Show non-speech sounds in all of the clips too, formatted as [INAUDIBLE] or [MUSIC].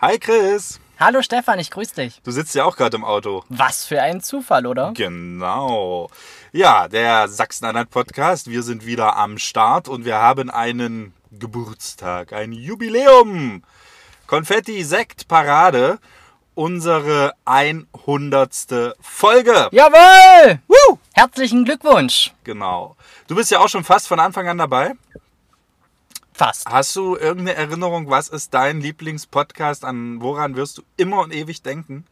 Hi Chris. Hallo Stefan, ich grüße dich. Du sitzt ja auch gerade im Auto. Was für ein Zufall, oder? Genau. Ja, der Sachsen-Anhalt Podcast. Wir sind wieder am Start und wir haben einen Geburtstag, ein Jubiläum. Konfetti, Sekt, Parade. Unsere 100. Folge. Jawohl! Woo! Herzlichen Glückwunsch. Genau. Du bist ja auch schon fast von Anfang an dabei. Fast. Hast du irgendeine Erinnerung, was ist dein Lieblingspodcast? An woran wirst du immer und ewig denken?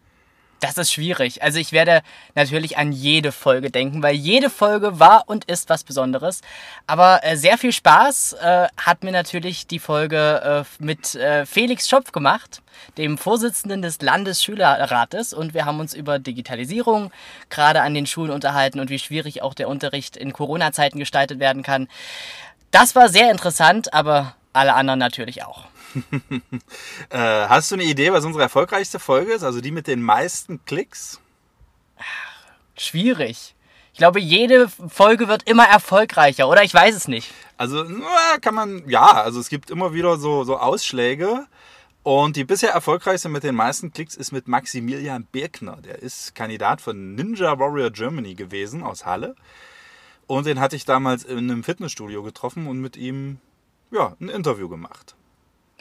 Das ist schwierig. Also ich werde natürlich an jede Folge denken, weil jede Folge war und ist was Besonderes. Aber äh, sehr viel Spaß äh, hat mir natürlich die Folge äh, mit äh, Felix Schopf gemacht, dem Vorsitzenden des Landesschülerrates. Und wir haben uns über Digitalisierung gerade an den Schulen unterhalten und wie schwierig auch der Unterricht in Corona-Zeiten gestaltet werden kann. Das war sehr interessant, aber alle anderen natürlich auch. [LAUGHS] äh, hast du eine Idee, was unsere erfolgreichste Folge ist? Also die mit den meisten Klicks? Schwierig. Ich glaube, jede Folge wird immer erfolgreicher, oder? Ich weiß es nicht. Also, kann man, ja, also es gibt immer wieder so, so Ausschläge. Und die bisher erfolgreichste mit den meisten Klicks ist mit Maximilian Birkner. Der ist Kandidat von Ninja Warrior Germany gewesen aus Halle. Und den hatte ich damals in einem Fitnessstudio getroffen und mit ihm ja, ein Interview gemacht.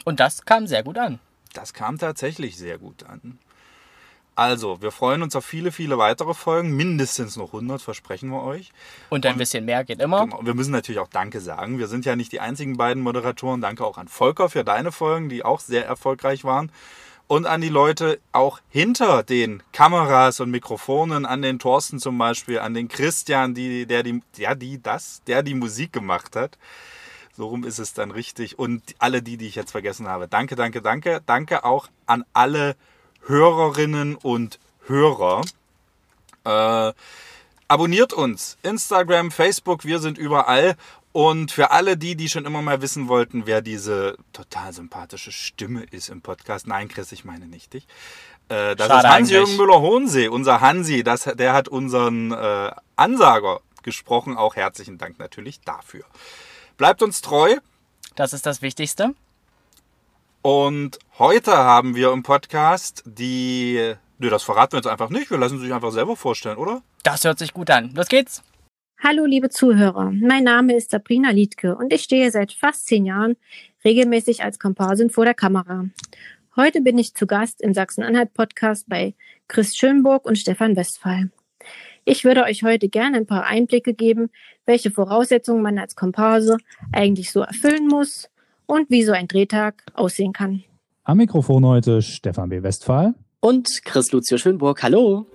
Und das kam sehr gut an. Das kam tatsächlich sehr gut an. Also, wir freuen uns auf viele, viele weitere Folgen. Mindestens noch 100, versprechen wir euch. Und ein und, bisschen mehr geht immer. Genau, wir müssen natürlich auch Danke sagen. Wir sind ja nicht die einzigen beiden Moderatoren. Danke auch an Volker für deine Folgen, die auch sehr erfolgreich waren. Und an die Leute auch hinter den Kameras und Mikrofonen, an den Thorsten zum Beispiel, an den Christian, die, der die, ja, die, das, der die Musik gemacht hat. So rum ist es dann richtig. Und alle die, die ich jetzt vergessen habe. Danke, danke, danke. Danke auch an alle Hörerinnen und Hörer. Äh, abonniert uns. Instagram, Facebook, wir sind überall. Und für alle die, die schon immer mal wissen wollten, wer diese total sympathische Stimme ist im Podcast, nein, Chris, ich meine nicht dich. Äh, das Schade ist Hans-Jürgen Müller-Hohensee, unser Hansi. Das, der hat unseren äh, Ansager gesprochen. Auch herzlichen Dank natürlich dafür. Bleibt uns treu. Das ist das Wichtigste. Und heute haben wir im Podcast die. Nö, das verraten wir jetzt einfach nicht. Wir lassen sie sich einfach selber vorstellen, oder? Das hört sich gut an. Los geht's. Hallo, liebe Zuhörer. Mein Name ist Sabrina Liedke und ich stehe seit fast zehn Jahren regelmäßig als Komparsin vor der Kamera. Heute bin ich zu Gast im Sachsen-Anhalt-Podcast bei Chris Schönburg und Stefan Westphal. Ich würde euch heute gerne ein paar Einblicke geben, welche Voraussetzungen man als Komparse eigentlich so erfüllen muss und wie so ein Drehtag aussehen kann. Am Mikrofon heute Stefan B. Westphal und Chris Lucio Schönburg. Hallo.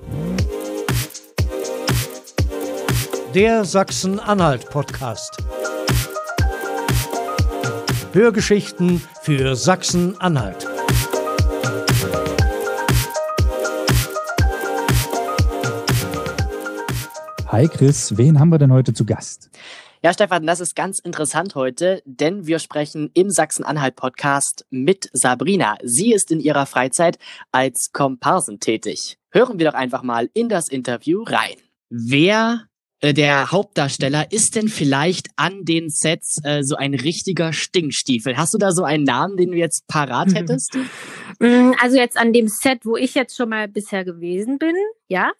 Der Sachsen-Anhalt-Podcast. Hörgeschichten für Sachsen-Anhalt. Hi Chris, wen haben wir denn heute zu Gast? Ja, Stefan, das ist ganz interessant heute, denn wir sprechen im Sachsen-Anhalt-Podcast mit Sabrina. Sie ist in ihrer Freizeit als Komparsen tätig. Hören wir doch einfach mal in das Interview rein. Wer der Hauptdarsteller ist denn vielleicht an den Sets äh, so ein richtiger Stinkstiefel? Hast du da so einen Namen, den du jetzt parat hättest? Mm, also jetzt an dem Set, wo ich jetzt schon mal bisher gewesen bin, ja?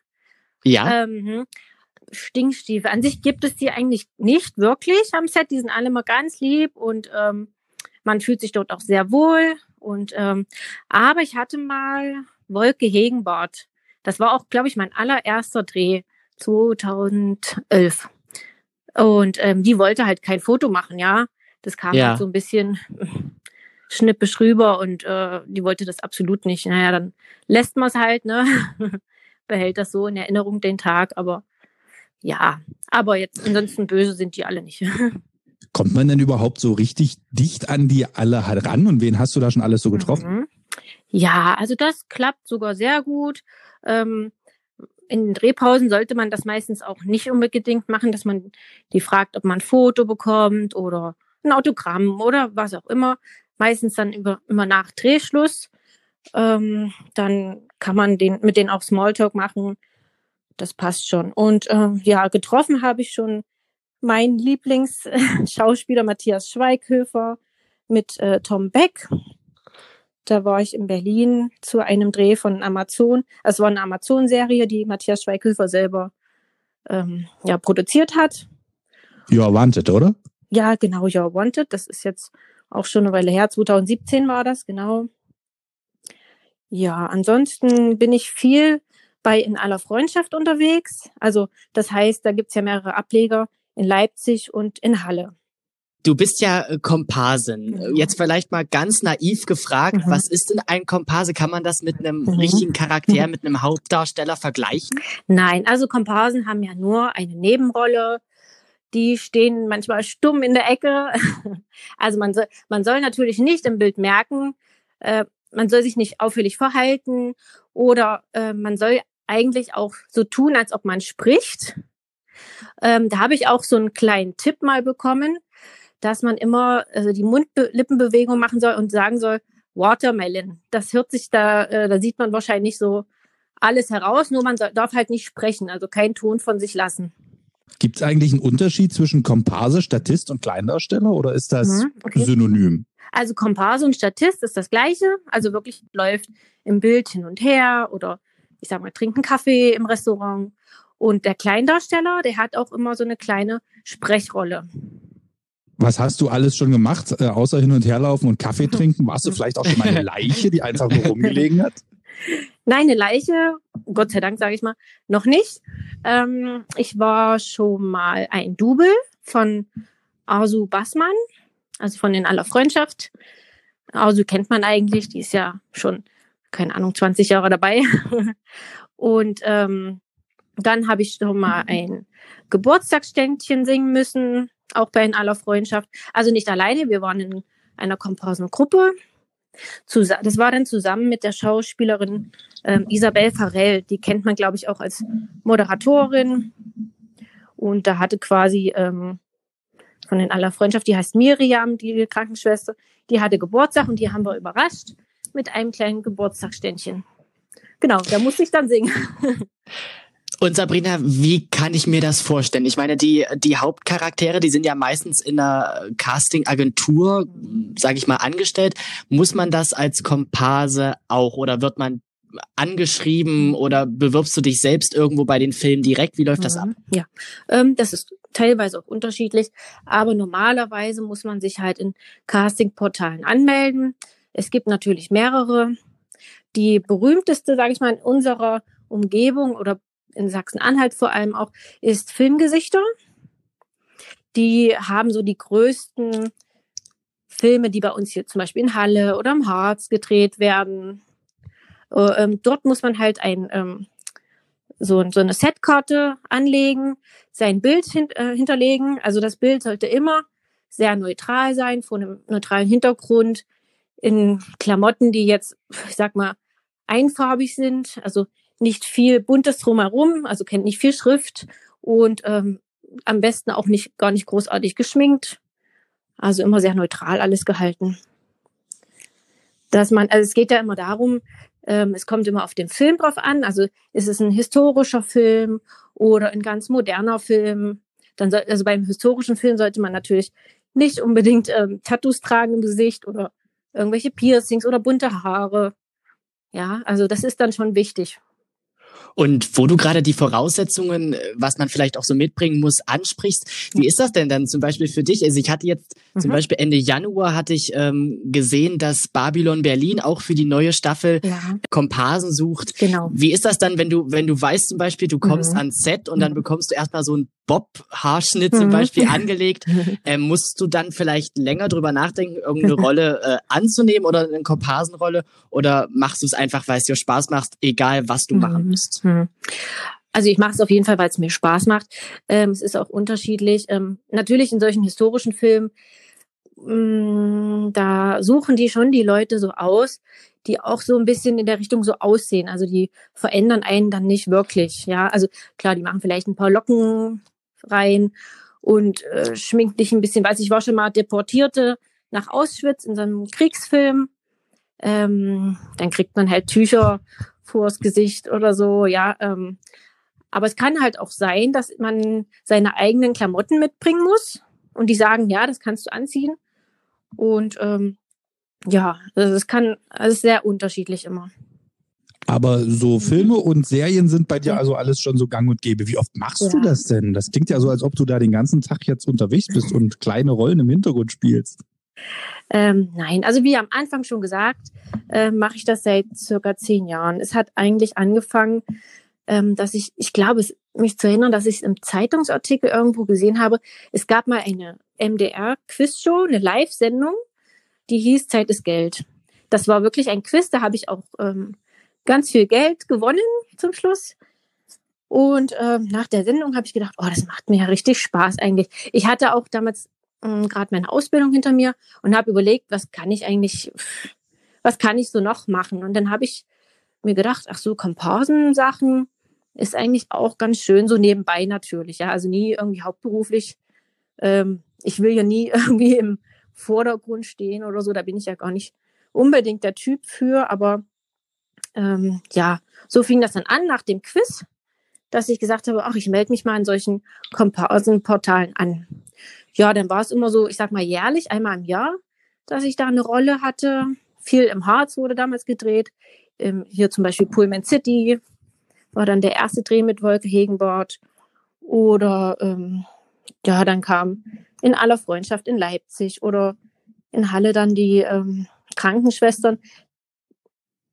Ja. Ähm, hm. Stinkstiefel. An sich gibt es die eigentlich nicht wirklich am Set. Die sind alle mal ganz lieb und ähm, man fühlt sich dort auch sehr wohl. Und ähm, aber ich hatte mal Wolke Hegenbart. Das war auch, glaube ich, mein allererster Dreh 2011. Und ähm, die wollte halt kein Foto machen, ja. Das kam ja. halt so ein bisschen [LAUGHS] schnippisch rüber und äh, die wollte das absolut nicht. Naja, dann lässt man es halt, ne? [LAUGHS] Behält das so in Erinnerung den Tag, aber ja, aber jetzt ansonsten böse sind die alle nicht. [LAUGHS] Kommt man denn überhaupt so richtig dicht an die alle ran und wen hast du da schon alles so getroffen? Mhm. Ja, also das klappt sogar sehr gut. Ähm, in den Drehpausen sollte man das meistens auch nicht unbedingt machen, dass man die fragt, ob man ein Foto bekommt oder ein Autogramm oder was auch immer. Meistens dann über, immer nach Drehschluss. Ähm, dann kann man den, mit denen auch Smalltalk machen das passt schon. Und äh, ja, getroffen habe ich schon meinen Lieblingsschauspieler Matthias Schweighöfer mit äh, Tom Beck. Da war ich in Berlin zu einem Dreh von Amazon. Es war eine Amazon-Serie, die Matthias Schweighöfer selber ähm, ja, produziert hat. You are wanted, oder? Ja, genau, You're Wanted. Das ist jetzt auch schon eine Weile her. 2017 war das, genau. Ja, ansonsten bin ich viel bei In aller Freundschaft unterwegs. Also das heißt, da gibt's ja mehrere Ableger in Leipzig und in Halle. Du bist ja äh, Komparsin. Mhm. Jetzt vielleicht mal ganz naiv gefragt, Mhm. was ist denn ein Komparse? Kann man das mit einem Mhm. richtigen Charakter, [LAUGHS] mit einem Hauptdarsteller vergleichen? Nein, also Komparsen haben ja nur eine Nebenrolle. Die stehen manchmal stumm in der Ecke. [LAUGHS] Also man soll, man soll natürlich nicht im Bild merken, äh, man soll sich nicht auffällig verhalten oder äh, man soll eigentlich auch so tun, als ob man spricht. Ähm, da habe ich auch so einen kleinen Tipp mal bekommen, dass man immer also die Mund-Lippenbewegung machen soll und sagen soll, Watermelon. Das hört sich da, äh, da sieht man wahrscheinlich so alles heraus, nur man soll, darf halt nicht sprechen, also keinen Ton von sich lassen. Gibt es eigentlich einen Unterschied zwischen Komparse, Statist und Kleindarsteller oder ist das Mhm, okay. synonym? Also Komparse und Statist ist das gleiche, also wirklich läuft im Bild hin und her oder ich sag mal, trinkt einen Kaffee im Restaurant. Und der Kleindarsteller, der hat auch immer so eine kleine Sprechrolle. Was hast du alles schon gemacht, äh, außer hin und herlaufen und Kaffee trinken? Warst du vielleicht auch schon mal eine [LAUGHS] Leiche, die einfach nur rumgelegen hat? Nein, eine Leiche, Gott sei Dank sage ich mal, noch nicht. Ähm, ich war schon mal ein Double von Arzu Bassmann, also von In aller Freundschaft. Arzu kennt man eigentlich, die ist ja schon, keine Ahnung, 20 Jahre dabei. [LAUGHS] Und ähm, dann habe ich schon mal ein Geburtstagsständchen singen müssen, auch bei In aller Freundschaft. Also nicht alleine, wir waren in einer Komparsengruppe. Das war dann zusammen mit der Schauspielerin ähm, Isabel Farell. Die kennt man, glaube ich, auch als Moderatorin. Und da hatte quasi ähm, von In aller Freundschaft, die heißt Miriam, die Krankenschwester, die hatte Geburtstag und die haben wir überrascht mit einem kleinen Geburtstagsständchen. Genau, da musste ich dann singen. [LAUGHS] Und Sabrina, wie kann ich mir das vorstellen? Ich meine, die, die Hauptcharaktere, die sind ja meistens in einer Casting-Agentur, sage ich mal, angestellt. Muss man das als Komparse auch oder wird man angeschrieben oder bewirbst du dich selbst irgendwo bei den Filmen direkt? Wie läuft das ab? Mhm, Ja, ähm, das ist teilweise auch unterschiedlich, aber normalerweise muss man sich halt in Castingportalen anmelden. Es gibt natürlich mehrere. Die berühmteste, sage ich mal, in unserer Umgebung oder in Sachsen-Anhalt vor allem auch, ist Filmgesichter. Die haben so die größten Filme, die bei uns hier zum Beispiel in Halle oder im Harz gedreht werden. Äh, ähm, dort muss man halt ein ähm, so, so eine Setkarte anlegen, sein Bild äh, hinterlegen. Also das Bild sollte immer sehr neutral sein, vor einem neutralen Hintergrund, in Klamotten, die jetzt, ich sag mal, einfarbig sind, also nicht viel Buntes drumherum, also kennt nicht viel Schrift und ähm, am besten auch nicht gar nicht großartig geschminkt. Also immer sehr neutral alles gehalten. Dass man, also es geht ja immer darum, ähm, es kommt immer auf den Film drauf an. Also ist es ein historischer Film oder ein ganz moderner Film? Dann soll, also beim historischen Film sollte man natürlich nicht unbedingt ähm, Tattoos tragen im Gesicht oder irgendwelche Piercings oder bunte Haare. Ja, also das ist dann schon wichtig. Und wo du gerade die Voraussetzungen, äh, was man vielleicht auch so mitbringen muss, ansprichst, wie ist das denn dann zum Beispiel für dich? Also ich hatte jetzt zum Mhm. Beispiel Ende Januar hatte ich ähm, gesehen, dass Babylon Berlin auch für die neue Staffel Ja, Komparsen sucht. genau. Wie ist das dann, wenn du, wenn du weißt zum Beispiel, du kommst Mhm. ans Set und dann bekommst du erstmal so einen Bob-Haarschnitt zum Mhm. Beispiel angelegt? [LAUGHS] Ähm, musst du dann vielleicht länger drüber nachdenken, irgendeine [LAUGHS] Rolle äh, anzunehmen oder eine Komparsenrolle? Oder machst du es einfach, weil es dir Spaß macht, egal was du machen Mhm. musst? Hm. Also ich mache es auf jeden Fall, weil es mir Spaß macht. Ähm, es ist auch unterschiedlich. Ähm, natürlich in solchen historischen Filmen, da suchen die schon die Leute so aus, die auch so ein bisschen in der Richtung so aussehen. Also die verändern einen dann nicht wirklich. Ja, also klar, die machen vielleicht ein paar Locken rein und äh, schminken dich ein bisschen. Weiß ich war schon mal Deportierte nach Auschwitz in so einem Kriegsfilm. Ähm, dann kriegt man halt Tücher vors Gesicht oder so, ja. Ähm, aber es kann halt auch sein, dass man seine eigenen Klamotten mitbringen muss und die sagen, ja, das kannst du anziehen. Und ähm, Ja, also es kann, also es ist sehr unterschiedlich immer. Aber so Mhm. Filme und Serien sind bei dir also alles schon so gang und gäbe. Wie oft machst du Ja. das denn? Das klingt ja so, als ob du da den ganzen Tag jetzt unterwegs bist und kleine Rollen im Hintergrund spielst. Ähm, nein, also wie am Anfang schon gesagt, äh, mache ich das seit circa zehn Jahren. Es hat eigentlich angefangen, ähm, dass ich, ich glaube, es, mich zu erinnern, dass ich es im Zeitungsartikel irgendwo gesehen habe. Es gab mal eine MDR-Quizshow, eine Live-Sendung, die hieß Zeit ist Geld. Das war wirklich ein Quiz, da habe ich auch ähm, ganz viel Geld gewonnen zum Schluss. Und ähm, nach der Sendung habe ich gedacht, oh, das macht mir ja richtig Spaß eigentlich. Ich hatte auch damals ähm, gerade meine Ausbildung hinter mir und habe überlegt, was kann ich eigentlich, was kann ich so noch machen? Und dann habe ich mir gedacht, ach so, Komparsensachen ist eigentlich auch ganz schön, so nebenbei natürlich, ja, also nie irgendwie hauptberuflich. Ähm, ich will ja nie [LAUGHS] irgendwie im Vordergrund stehen oder so, da bin ich ja gar nicht unbedingt der Typ für, aber ähm, ja, so fing das dann an nach dem Quiz, dass ich gesagt habe, ach, ich melde mich mal in solchen Komparsenportalen an. Ja, dann war es immer so, ich sag mal jährlich, einmal im Jahr, dass ich da eine Rolle hatte. Viel im Harz wurde damals gedreht. Ähm, hier zum Beispiel Pullman City war dann der erste Dreh mit Wolke Hegenbord. Oder ähm, ja, dann kam in aller Freundschaft in Leipzig oder in Halle dann die ähm, Krankenschwestern.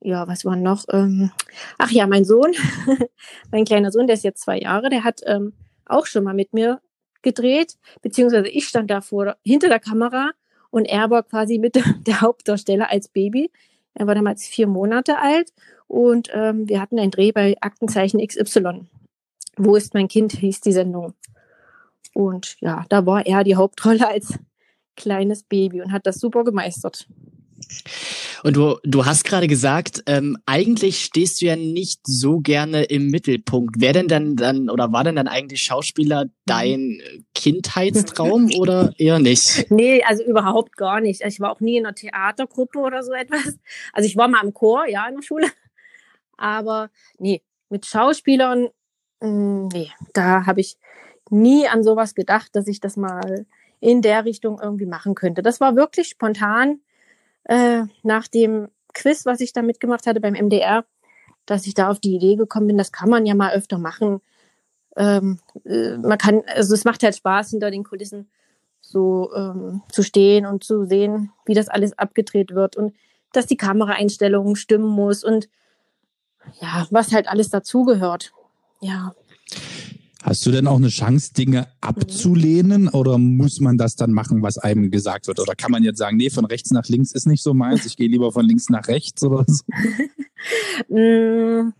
Ja, was war noch? Ähm, ach ja, mein Sohn, [LAUGHS] mein kleiner Sohn, der ist jetzt zwei Jahre, der hat ähm, auch schon mal mit mir gedreht, beziehungsweise ich stand da vor, hinter der Kamera und er war quasi mit [LAUGHS] der Hauptdarsteller als Baby. Er war damals vier Monate alt und ähm, wir hatten einen Dreh bei Aktenzeichen XY. Wo ist mein Kind, hieß die Sendung. Und ja, da war er die Hauptrolle [LAUGHS] als kleines Baby und hat das super gemeistert. Und du, du hast gerade gesagt, ähm, eigentlich stehst du ja nicht so gerne im Mittelpunkt. Wer denn dann dann oder war denn dann eigentlich Schauspieler dein Kindheitstraum [LAUGHS] oder eher nicht? Nee, also überhaupt gar nicht. Ich war auch nie in einer Theatergruppe oder so etwas. Also ich war mal im Chor, ja, in der Schule. Aber nee, mit Schauspielern, mh, nee, da habe ich nie an sowas gedacht, dass ich das mal in der Richtung irgendwie machen könnte. Das war wirklich spontan äh, nach dem Quiz, was ich da mitgemacht hatte beim MDR, dass ich da auf die Idee gekommen bin, das kann man ja mal öfter machen. Ähm, äh, man kann, also es macht halt Spaß, hinter den Kulissen so ähm, zu stehen und zu sehen, wie das alles abgedreht wird und dass die Kameraeinstellungen stimmen muss und ja, was halt alles dazugehört. Ja. Hast du denn auch eine Chance, Dinge abzulehnen oder muss man das dann machen, was einem gesagt wird? Oder kann man jetzt sagen, nee, von rechts nach links ist nicht so meins, ich gehe lieber von links nach rechts oder so? [LAUGHS] Mm,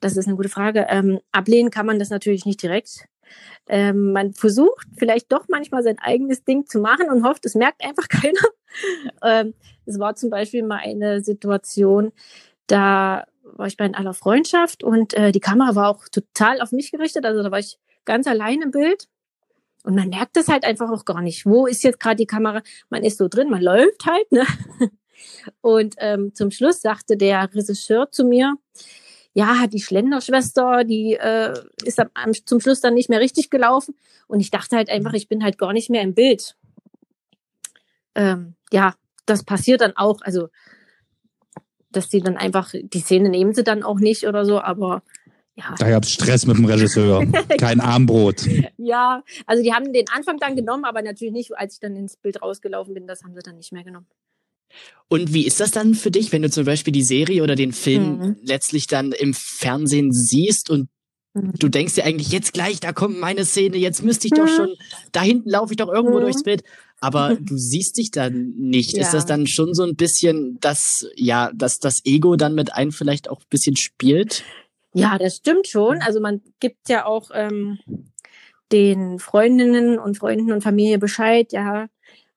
Das ist eine gute Frage. Ähm, ablehnen kann man das natürlich nicht direkt. Ähm, man versucht vielleicht doch manchmal sein eigenes Ding zu machen und hofft, es merkt einfach [LAUGHS] keiner. ähm, es war zum Beispiel mal eine Situation, da war ich bei aller Freundschaft und äh, die Kamera war auch total auf mich gerichtet. Also da war ich ganz allein im Bild. Und man merkt das halt einfach auch gar nicht. Wo ist jetzt gerade die Kamera? Man ist so drin, man läuft halt. Ne? [LAUGHS] Und ähm, zum Schluss sagte der Regisseur zu mir, ja, die Schlenderschwester, die äh, ist am, am, zum Schluss dann nicht mehr richtig gelaufen. Und ich dachte halt einfach, ich bin halt gar nicht mehr im Bild. Ähm, ja, das passiert dann auch. Also, dass sie dann einfach, die Szene nehmen sie dann auch nicht oder so, aber ja. Da gab es Stress mit dem Regisseur. [LAUGHS] Kein Armbrot. Ja, also die haben den Anfang dann genommen, aber natürlich nicht, als ich dann ins Bild rausgelaufen bin, das haben sie dann nicht mehr genommen. Und wie ist das dann für dich, wenn du zum Beispiel die Serie oder den Film Mhm. letztlich dann im Fernsehen siehst und Mhm. du denkst dir eigentlich, jetzt gleich, da kommt meine Szene, jetzt müsste ich doch Mhm. schon, da hinten laufe ich doch irgendwo Mhm. durchs Bild. Aber [LAUGHS] du siehst dich dann nicht. Ist Ja. das dann schon so ein bisschen, dass, ja, dass das Ego dann mit einem vielleicht auch ein bisschen spielt? Ja, das stimmt schon. Also man gibt ja auch ähm, den Freundinnen und Freunden und Familie Bescheid, ja,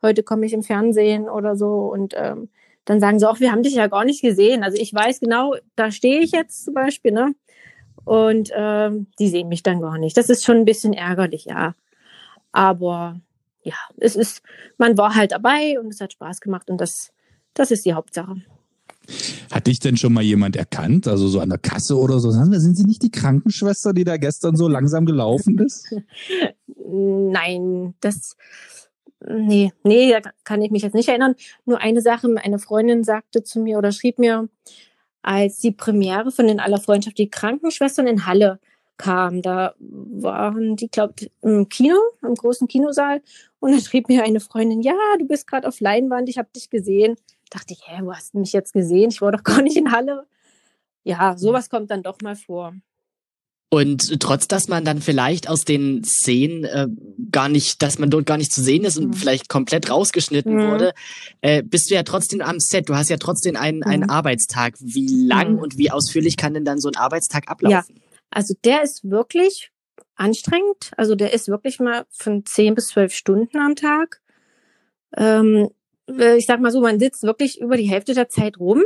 heute komme ich im Fernsehen oder so und ähm, dann sagen sie auch, wir haben dich ja gar nicht gesehen. Also ich weiß genau, da stehe ich jetzt zum Beispiel, ne? Und ähm, die sehen mich dann gar nicht. Das ist schon ein bisschen ärgerlich, ja. Aber ja, es ist, man war halt dabei und es hat Spaß gemacht und das, das ist die Hauptsache. Hat dich denn schon mal jemand erkannt? Also so an der Kasse oder so? Sind Sie nicht die Krankenschwester, die da gestern so langsam gelaufen ist? [LAUGHS] Nein, das Nee, nee, da kann ich mich jetzt nicht erinnern. Nur eine Sache, eine Freundin sagte zu mir oder schrieb mir, als die Premiere von In aller Freundschaft die Krankenschwestern in Halle kam, da waren die, glaube ich, im Kino, im großen Kinosaal. Und dann schrieb mir eine Freundin, ja, du bist gerade auf Leinwand, ich habe dich gesehen. Dachte ich, hä, wo hast du mich jetzt gesehen? Ich war doch gar nicht in Halle. Ja, sowas kommt dann doch mal vor. Und trotz, dass man dann vielleicht aus den Szenen äh, gar nicht, dass man dort gar nicht zu sehen ist und mhm. vielleicht komplett rausgeschnitten mhm. wurde, äh, bist du ja trotzdem am Set. Du hast ja trotzdem einen, mhm. einen Arbeitstag. Wie lang mhm. und wie ausführlich kann denn dann so ein Arbeitstag ablaufen? Ja, also der ist wirklich anstrengend. Also der ist wirklich mal von zehn bis zwölf Stunden am Tag. Ähm, äh, ich sag mal so, man sitzt wirklich über die Hälfte der Zeit rum,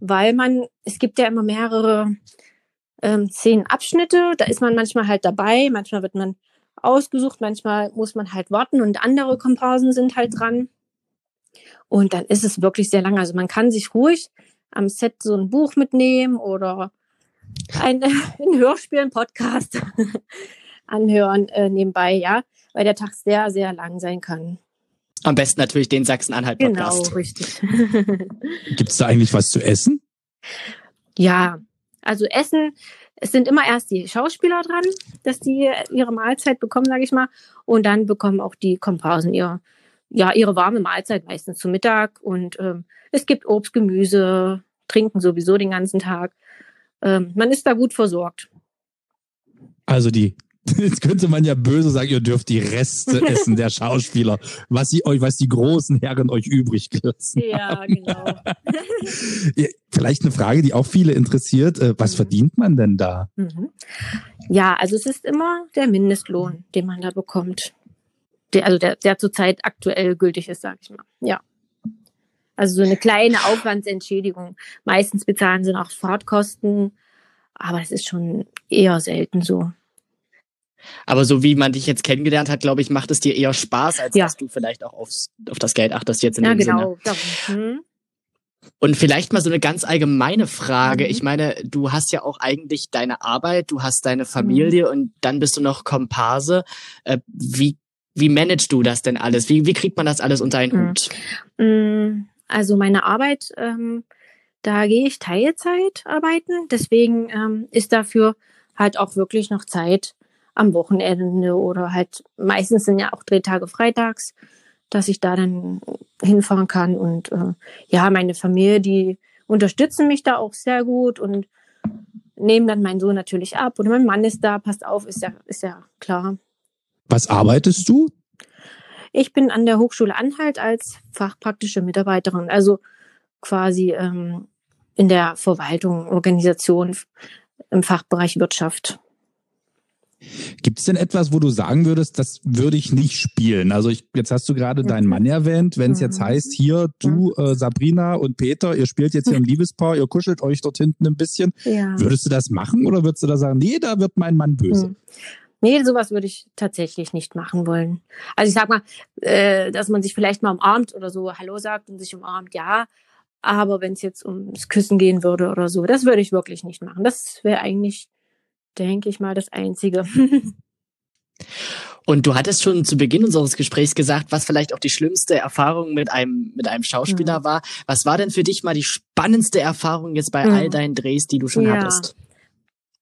weil man, es gibt ja immer mehrere ähm, zehn Abschnitte. Da ist man manchmal halt dabei, manchmal wird man ausgesucht, manchmal muss man halt warten und andere Komparsen sind halt dran. Und dann ist es wirklich sehr lang. Also man kann sich ruhig am Set so ein Buch mitnehmen oder ein, [LAUGHS] ein Hörspiel, ein Podcast [LAUGHS] anhören äh, nebenbei, ja, weil der Tag sehr, sehr lang sein kann. Am besten natürlich den Sachsen-Anhalt-Podcast. Genau, richtig. [LAUGHS] Gibt es da eigentlich was zu essen? Ja, also Essen, es sind immer erst die Schauspieler dran, dass die ihre Mahlzeit bekommen, sage ich mal. Und dann bekommen auch die Komparsen ihre, ja, ihre warme Mahlzeit meistens zu Mittag. Und ähm, es gibt Obst, Gemüse, trinken sowieso den ganzen Tag. Ähm, man ist da gut versorgt. Also die [LAUGHS] Jetzt könnte man ja böse sagen, ihr dürft die Reste [LAUGHS] essen der Schauspieler, was sie euch, was die großen Herren euch übrig gelassen Ja, genau. [LAUGHS] Vielleicht eine Frage, die auch viele interessiert. Äh, was mhm. verdient man denn da? Mhm. Ja, also es ist immer der Mindestlohn, den man da bekommt. Der, also der, der zurzeit aktuell gültig ist, sag ich mal. Ja. Also so eine kleine Aufwandsentschädigung. Meistens bezahlen sie noch Fahrtkosten, aber es ist schon eher selten so. Aber so wie man dich jetzt kennengelernt hat, glaube ich, macht es dir eher Spaß, als ja. dass du vielleicht auch aufs, auf das Geld achtest jetzt in ja, dem genau. Sinne. Hm. Und vielleicht mal so eine ganz allgemeine Frage. Mhm. Ich meine, du hast ja auch eigentlich deine Arbeit, du hast deine Familie mhm. und dann bist du noch Komparse. Äh, wie, wie managst du das denn alles? Wie, wie kriegt man das alles unter einen mhm. Hut? Mm, also meine Arbeit, ähm, da gehe ich Teilzeit arbeiten. Deswegen ähm, ist dafür halt auch wirklich noch Zeit, am Wochenende oder halt meistens sind ja auch Drehtage freitags, dass ich da dann hinfahren kann. Und äh, ja, meine Familie, die unterstützen mich da auch sehr gut und nehmen dann meinen Sohn natürlich ab. Und mein Mann ist da, passt auf, ist ja, ist ja klar. Was arbeitest du? Ich bin an der Hochschule Anhalt als fachpraktische Mitarbeiterin, also quasi ähm, in der Verwaltung, Organisation im Fachbereich Wirtschaft. Gibt es denn etwas, wo du sagen würdest, das würde ich nicht spielen? Also ich, jetzt hast du gerade deinen Mann erwähnt. Wenn es jetzt mhm. heißt, hier du, äh, Sabrina und Peter, ihr spielt jetzt hier ein Liebespaar, ihr kuschelt euch dort hinten ein bisschen. Ja. Würdest du das machen oder würdest du da sagen, nee, da wird mein Mann böse? Nee, sowas würde ich tatsächlich nicht machen wollen. Also ich sag mal, äh, dass man sich vielleicht mal umarmt oder so Hallo sagt und sich umarmt, ja. Aber wenn es jetzt ums Küssen gehen würde oder so, das würde ich wirklich nicht machen. Das wäre eigentlich denke ich mal, das Einzige. [LAUGHS] Und du hattest schon zu Beginn unseres Gesprächs gesagt, was vielleicht auch die schlimmste Erfahrung mit einem, mit einem Schauspieler mhm. war. Was war denn für dich mal die spannendste Erfahrung jetzt bei mhm. all deinen Drehs, die du schon ja. hattest?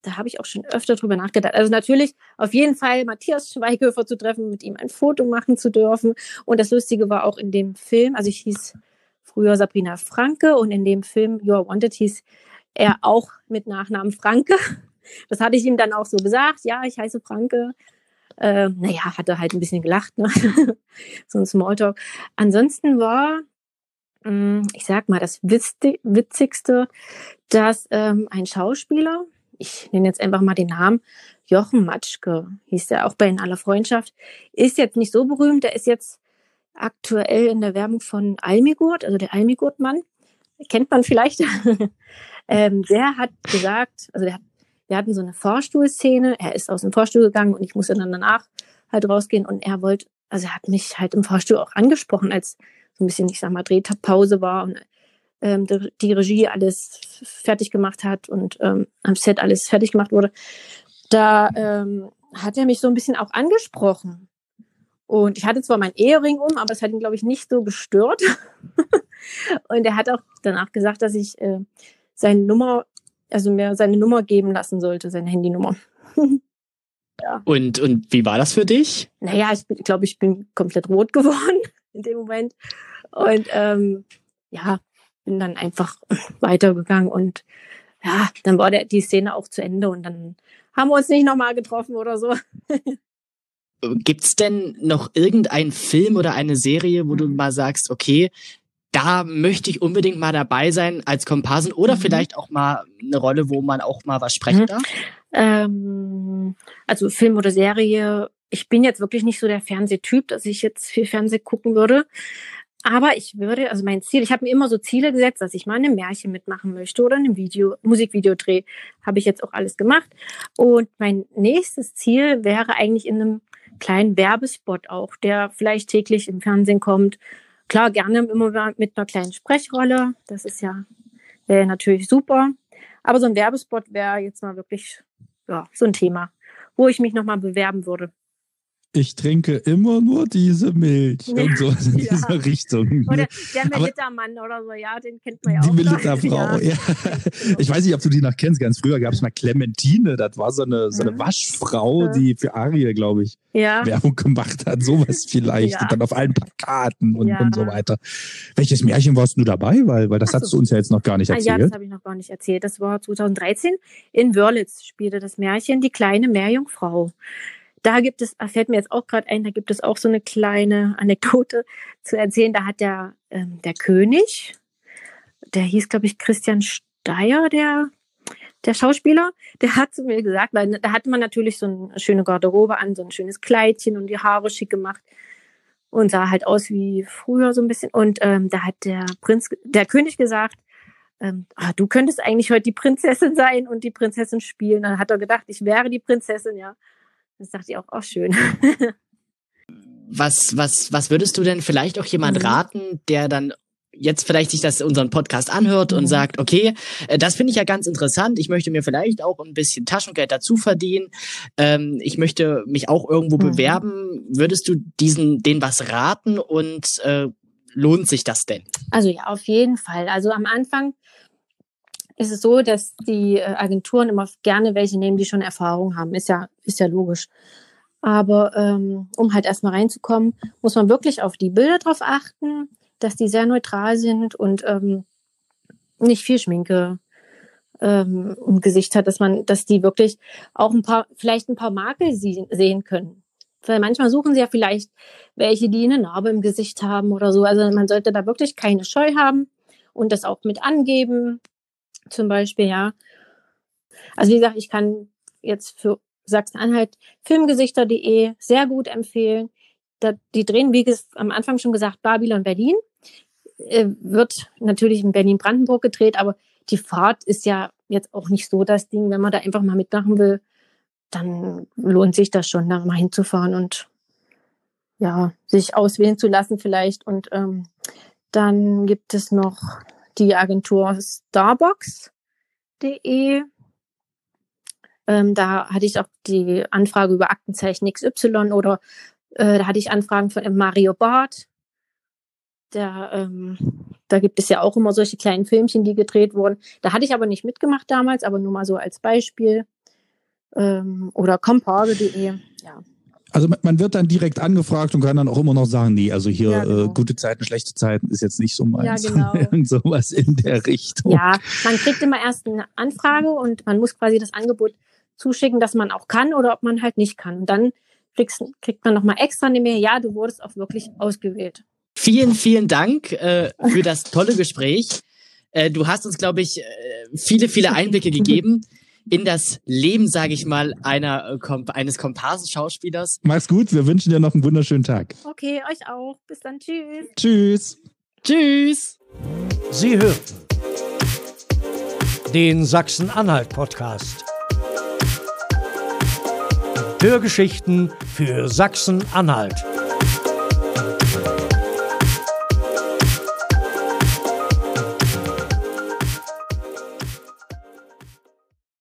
Da habe ich auch schon öfter drüber nachgedacht. Also natürlich auf jeden Fall Matthias Schweighöfer zu treffen, mit ihm ein Foto machen zu dürfen. Und das Lustige war auch in dem Film, also ich hieß früher Sabrina Franke und in dem Film You're Wanted hieß er auch mit Nachnamen Franke. Das hatte ich ihm dann auch so gesagt. Ja, ich heiße Franke. Äh, naja, hat er halt ein bisschen gelacht, ne? [LAUGHS] so ein Smalltalk. Ansonsten war, mh, hm, ich sag mal, das Witzigste, dass ähm, ein Schauspieler, ich nenne jetzt einfach mal den Namen, Jochen Matschke, hieß er auch bei In aller Freundschaft, ist jetzt nicht so berühmt, der ist jetzt aktuell in der Werbung von Almigurt, also der Almigurt-Mann, kennt man vielleicht. [LAUGHS] ähm, der hat gesagt, also der hat wir hatten so eine Vorstuhlszene, er ist aus dem Vorstuhl gegangen und ich musste dann danach halt rausgehen und er wollte, also er hat mich halt im Vorstuhl auch angesprochen, als so ein bisschen, ich sag mal, Drehpause war und ähm, die Regie alles fertig gemacht hat und ähm, am Set alles fertig gemacht wurde. Da ähm, hat er mich so ein bisschen auch angesprochen. Und ich hatte zwar meinen Ehering um, aber es hat ihn, glaube ich, nicht so gestört. [LAUGHS] und er hat auch danach gesagt, dass ich äh, seine Nummer, also mir seine Nummer geben lassen sollte, seine Handynummer. [LAUGHS] ja. Und, und wie war das für dich? Naja, ich glaube, ich bin komplett rot [LAUGHS] geworden in dem Moment. Und ähm, ja, bin dann einfach [CLEARS THROAT] weitergegangen und ja, dann war der, die Szene auch zu Ende und dann haben wir uns nicht nochmal getroffen oder so. [LAUGHS] Gibt's denn noch irgendeinen Film oder eine Serie, wo du mhm. mal sagst, okay, da möchte ich unbedingt mal dabei sein als Komparsen oder mhm. vielleicht auch mal eine Rolle, wo man auch mal was sprechen mhm. darf? Ähm, also Film oder Serie, ich bin jetzt wirklich nicht so der Fernsehtyp, dass ich jetzt viel Fernseh gucken würde. Aber ich würde, also mein Ziel, ich habe mir immer so Ziele gesetzt, dass ich mal eine Märchen mitmachen möchte oder ein Video, Musikvideo drehe. Habe ich jetzt auch alles gemacht. Und mein nächstes Ziel wäre eigentlich in einem kleinen Werbespot auch, der vielleicht täglich im Fernsehen kommt. Klar, gerne immer mit einer kleinen Sprechrolle. Das ist ja, wäre natürlich super. Aber so ein Werbespot wäre jetzt mal wirklich, ja, so ein Thema, wo ich mich nochmal bewerben würde ich trinke immer nur diese Milch und so [LAUGHS] in ja. dieser Richtung. Oder der Melittermann oder so, ja, den kennt man ja die auch. Die Melitterfrau, [LAUGHS] ja. ja. Ich weiß nicht, ob du die noch kennst. Ganz früher gab es mal Clementine, das war so eine, so eine. Waschfrau, die für Ariel, glaube ich, ja. Werbung gemacht hat. Sowas vielleicht. Und dann auf allen Plakaten und, und so weiter. Welches Märchen warst du dabei? Weil, weil das so. hast du uns ja jetzt noch gar nicht erzählt. Ah, ja, das habe ich noch gar nicht erzählt. Das war 2013. In Wörlitz spielte das Märchen Die kleine Meerjungfrau. Da gibt es, fällt mir jetzt auch gerade ein, da gibt es auch so eine kleine Anekdote zu erzählen. Da hat der, ähm, der König, der hieß, glaube ich, Christian Steyer, der, der Schauspieler, der hat zu mir gesagt, weil da hatte man natürlich so eine schöne Garderobe an, so ein schönes Kleidchen und die Haare schick gemacht und sah halt aus wie früher so ein bisschen. Und ähm, da hat der Prinz, der König gesagt, ähm, ah, du könntest eigentlich heute die Prinzessin sein und die Prinzessin spielen. Dann hat er gedacht, ich wäre die Prinzessin, ja. Das dachte ich auch, auch schön. was, was, was würdest du denn vielleicht auch jemand mhm. raten, der dann jetzt vielleicht sich das unseren Podcast anhört mhm. und sagt, okay, äh, das finde ich ja ganz interessant. Ich möchte mir vielleicht auch ein bisschen Taschengeld dazu verdienen. Ähm, ich möchte mich auch irgendwo mhm. bewerben. Würdest du diesen, den was raten und äh, lohnt sich das denn? Also ja, auf jeden Fall. Also am Anfang ist es so, dass die äh, Agenturen immer gerne welche nehmen, die schon Erfahrung haben. Ist ja, ist ja logisch. Aber ähm, um halt erstmal reinzukommen, muss man wirklich auf die Bilder drauf achten, dass die sehr neutral sind und ähm, nicht viel Schminke ähm, im Gesicht hat, dass man, dass die wirklich auch ein paar, vielleicht ein paar Makel sehen können. Weil manchmal suchen sie ja vielleicht welche, die eine Narbe im Gesicht haben oder so. Also man sollte da wirklich keine Scheu haben und das auch mit angeben zum Beispiel, ja. Also wie gesagt, ich kann jetzt für Sachsen-Anhalt filmgesichter.de sehr gut empfehlen. Da, die drehen, wie am Anfang schon gesagt, Babylon Berlin. Äh, wird natürlich in Berlin-Brandenburg gedreht, aber die Fahrt ist ja jetzt auch nicht so das Ding. Wenn man da einfach mal mitmachen will, dann lohnt sich das schon, da mal hinzufahren und ja, sich auswählen zu lassen vielleicht. Und ähm, dann gibt es noch die Agentur Starbucks.de. Ähm, da hatte ich auch die Anfrage über Aktenzeichen XY oder äh, da hatte ich Anfragen von Mario Barth. Der, ähm, da gibt es ja auch immer solche kleinen Filmchen, die gedreht wurden. Da hatte ich aber nicht mitgemacht damals, aber nur mal so als Beispiel. Ähm, oder comparse.de. Ja. Also man wird dann direkt angefragt und kann dann auch immer noch sagen, nee, also hier ja, genau. äh, gute Zeiten, schlechte Zeiten ist jetzt nicht so meins. Ja, genau. [LAUGHS] Irgend sowas in der Richtung. Ja, man kriegt immer erst eine Anfrage und man muss quasi das Angebot zuschicken, dass man auch kann oder ob man halt nicht kann. Und dann kriegst, kriegt man nochmal extra eine Mail, ja, du wurdest auch wirklich ausgewählt. Vielen, vielen Dank äh, für das tolle Gespräch. Äh, du hast uns, glaube ich, äh, viele, viele Einblicke gegeben [LAUGHS] in das Leben, sage ich mal, einer, äh, eines Komparsenschauspielers. Mach's gut, wir wünschen dir noch einen wunderschönen Tag. Okay, euch auch. Bis dann, tschüss. Tschüss. Tschüss. Sie hörten den Sachsen-Anhalt-Podcast. Hörgeschichten für Sachsen-Anhalt.